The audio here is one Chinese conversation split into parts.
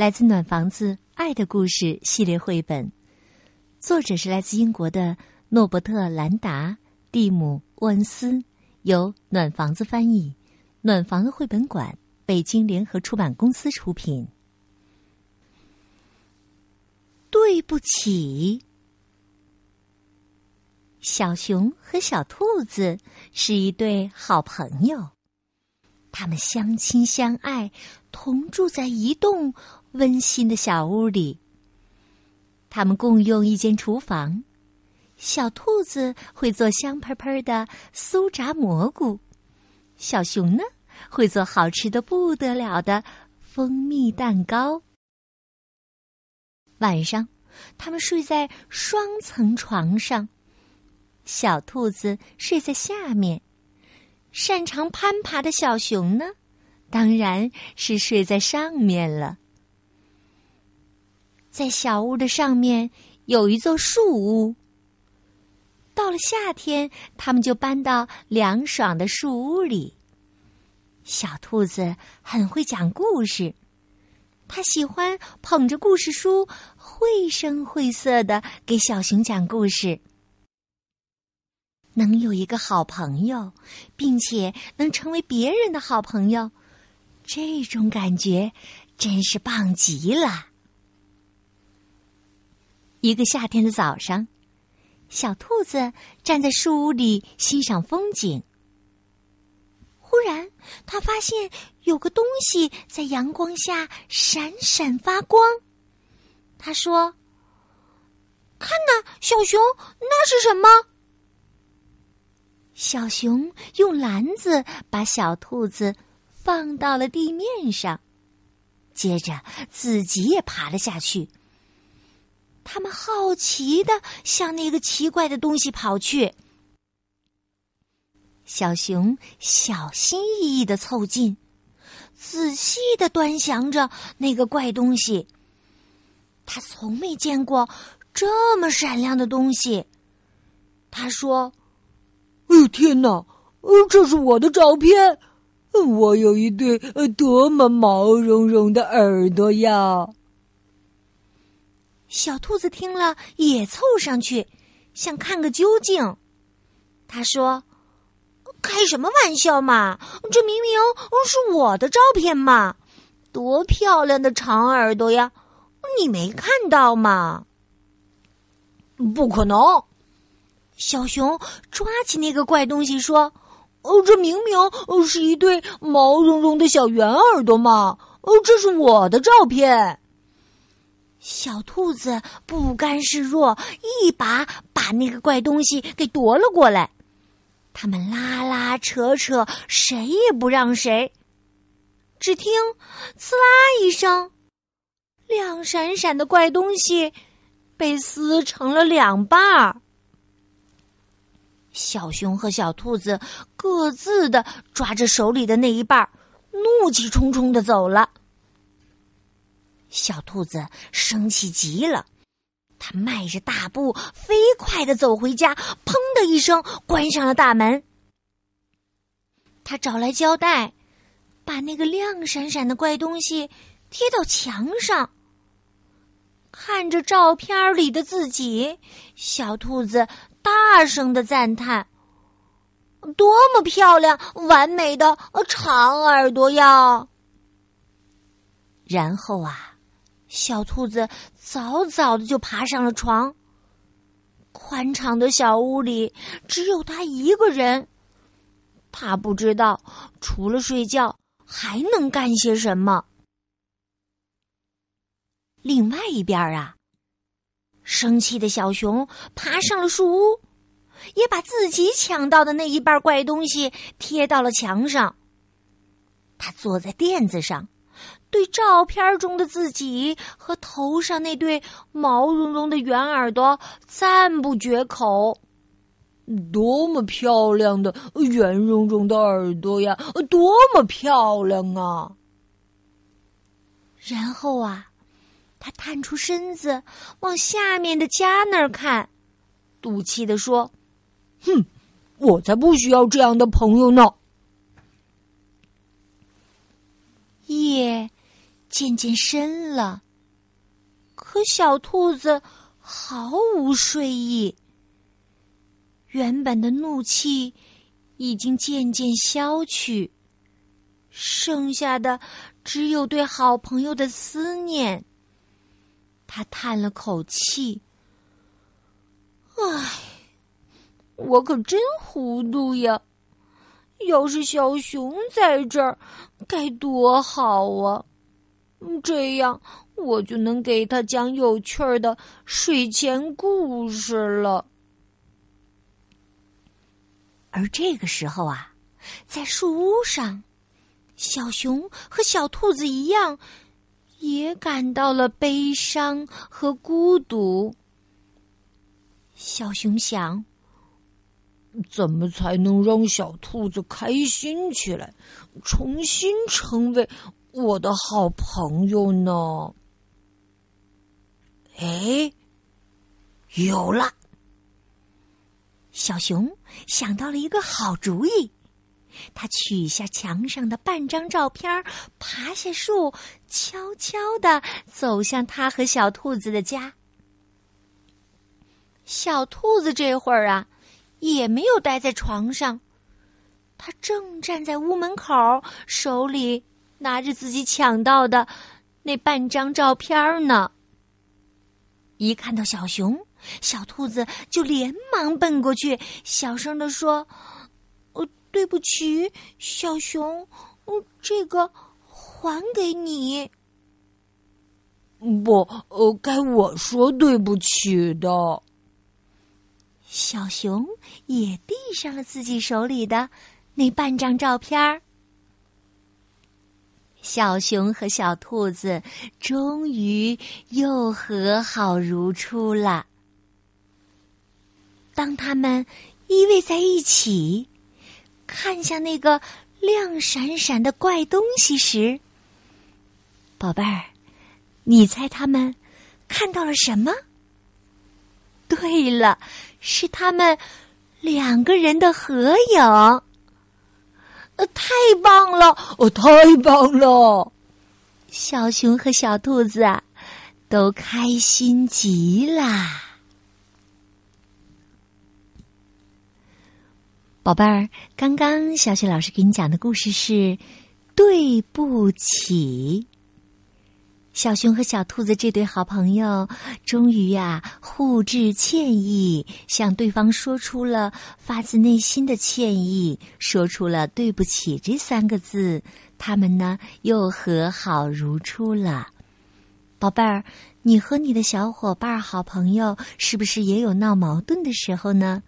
来自《暖房子爱的故事》系列绘本，作者是来自英国的诺伯特·兰达·蒂姆·沃恩斯，由暖房子翻译，暖房子绘本馆北京联合出版公司出品。对不起，小熊和小兔子是一对好朋友，他们相亲相爱，同住在一栋。温馨的小屋里，他们共用一间厨房。小兔子会做香喷喷的酥炸蘑菇，小熊呢会做好吃的不得了的蜂蜜蛋糕。晚上，他们睡在双层床上，小兔子睡在下面，擅长攀爬的小熊呢，当然是睡在上面了。在小屋的上面有一座树屋。到了夏天，他们就搬到凉爽的树屋里。小兔子很会讲故事，它喜欢捧着故事书，绘声绘色的给小熊讲故事。能有一个好朋友，并且能成为别人的好朋友，这种感觉真是棒极了。一个夏天的早上，小兔子站在树屋里欣赏风景。忽然，他发现有个东西在阳光下闪闪发光。他说：“看呐，小熊，那是什么？”小熊用篮子把小兔子放到了地面上，接着自己也爬了下去。他们好奇的向那个奇怪的东西跑去。小熊小心翼翼的凑近，仔细的端详着那个怪东西。他从没见过这么闪亮的东西。他说：“哎呦天哪！这是我的照片，我有一对多么毛茸茸的耳朵呀！”小兔子听了，也凑上去，想看个究竟。他说：“开什么玩笑嘛！这明明是我的照片嘛！多漂亮的长耳朵呀！你没看到吗？”不可能！小熊抓起那个怪东西说：“哦，这明明是一对毛茸茸的小圆耳朵嘛！哦，这是我的照片。”小兔子不甘示弱，一把把那个怪东西给夺了过来。他们拉拉扯扯，谁也不让谁。只听“刺啦”一声，亮闪闪的怪东西被撕成了两半儿。小熊和小兔子各自的抓着手里的那一半，怒气冲冲的走了。小兔子生气极了，它迈着大步飞快的走回家，砰的一声关上了大门。他找来胶带，把那个亮闪闪的怪东西贴到墙上。看着照片里的自己，小兔子大声的赞叹：“多么漂亮、完美的长耳朵呀！”然后啊。小兔子早早的就爬上了床。宽敞的小屋里只有他一个人，他不知道除了睡觉还能干些什么。另外一边啊，生气的小熊爬上了树屋，也把自己抢到的那一半怪东西贴到了墙上。他坐在垫子上。对照片中的自己和头上那对毛茸茸的圆耳朵赞不绝口。多么漂亮的圆茸茸的耳朵呀！多么漂亮啊！然后啊，他探出身子往下面的家那儿看，赌气的说：“哼，我才不需要这样的朋友呢。”夜渐渐深了，可小兔子毫无睡意。原本的怒气已经渐渐消去，剩下的只有对好朋友的思念。他叹了口气：“唉，我可真糊涂呀！要是小熊在这儿，该多好啊！”这样，我就能给他讲有趣儿的睡前故事了。而这个时候啊，在树屋上，小熊和小兔子一样，也感到了悲伤和孤独。小熊想：怎么才能让小兔子开心起来，重新成为？我的好朋友呢？哎，有了！小熊想到了一个好主意，他取下墙上的半张照片，爬下树，悄悄的走向他和小兔子的家。小兔子这会儿啊，也没有待在床上，他正站在屋门口，手里。拿着自己抢到的那半张照片呢。一看到小熊，小兔子就连忙奔过去，小声的说：“呃，对不起，小熊，嗯，这个还给你。”不，呃，该我说对不起的。小熊也递上了自己手里的那半张照片儿。小熊和小兔子终于又和好如初了。当他们依偎在一起，看向那个亮闪闪的怪东西时，宝贝儿，你猜他们看到了什么？对了，是他们两个人的合影。呃太棒了！哦，太棒了！小熊和小兔子啊，都开心极啦。宝贝儿，刚刚小雪老师给你讲的故事是“对不起”。小熊和小兔子这对好朋友，终于呀互致歉意，向对方说出了发自内心的歉意，说出了“对不起”这三个字。他们呢又和好如初了。宝贝儿，你和你的小伙伴、好朋友，是不是也有闹矛盾的时候呢？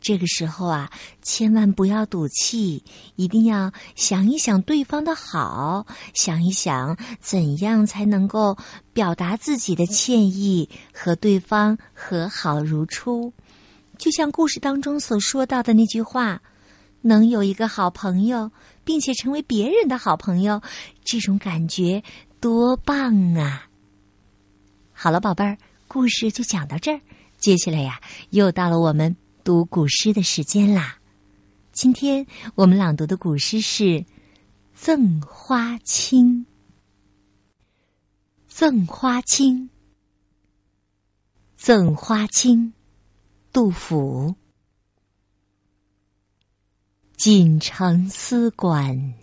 这个时候啊，千万不要赌气，一定要想一想对方的好，想一想怎样才能够表达自己的歉意，和对方和好如初。就像故事当中所说到的那句话：“能有一个好朋友，并且成为别人的好朋友，这种感觉多棒啊！”好了，宝贝儿，故事就讲到这儿。接下来呀，又到了我们。读古诗的时间啦！今天我们朗读的古诗是《赠花卿》。《赠花卿》，赠花卿，杜甫。锦城丝管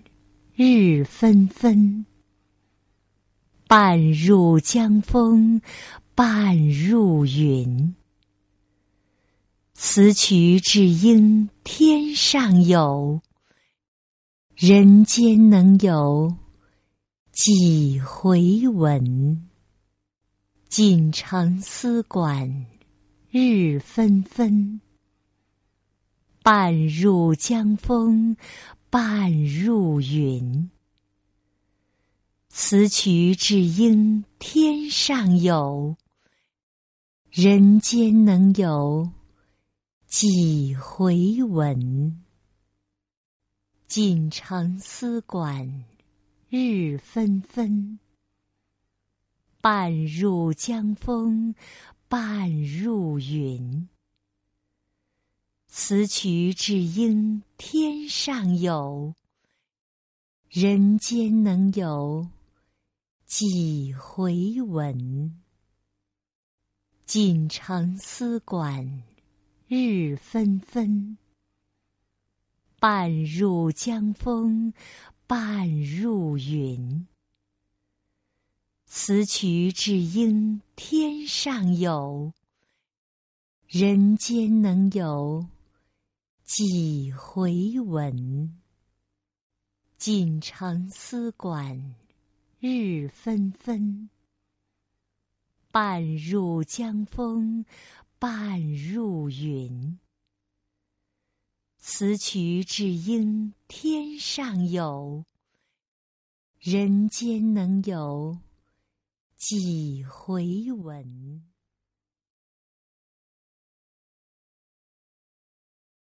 日纷纷，半入江风半入云。此曲只应天上有，人间能有几回闻？锦城丝管日纷纷，半入江风半入云。此曲只应天上有，人间能有几回闻？锦城丝管日纷纷，半入江风半入云。此曲只应天上有，人间能有几回闻？锦城丝管日纷纷，半入江风半入云。此曲只应天上有，人间能有几回闻？锦城丝管日纷纷，半入江风半入云。此曲只应天上有，人间能有几回闻？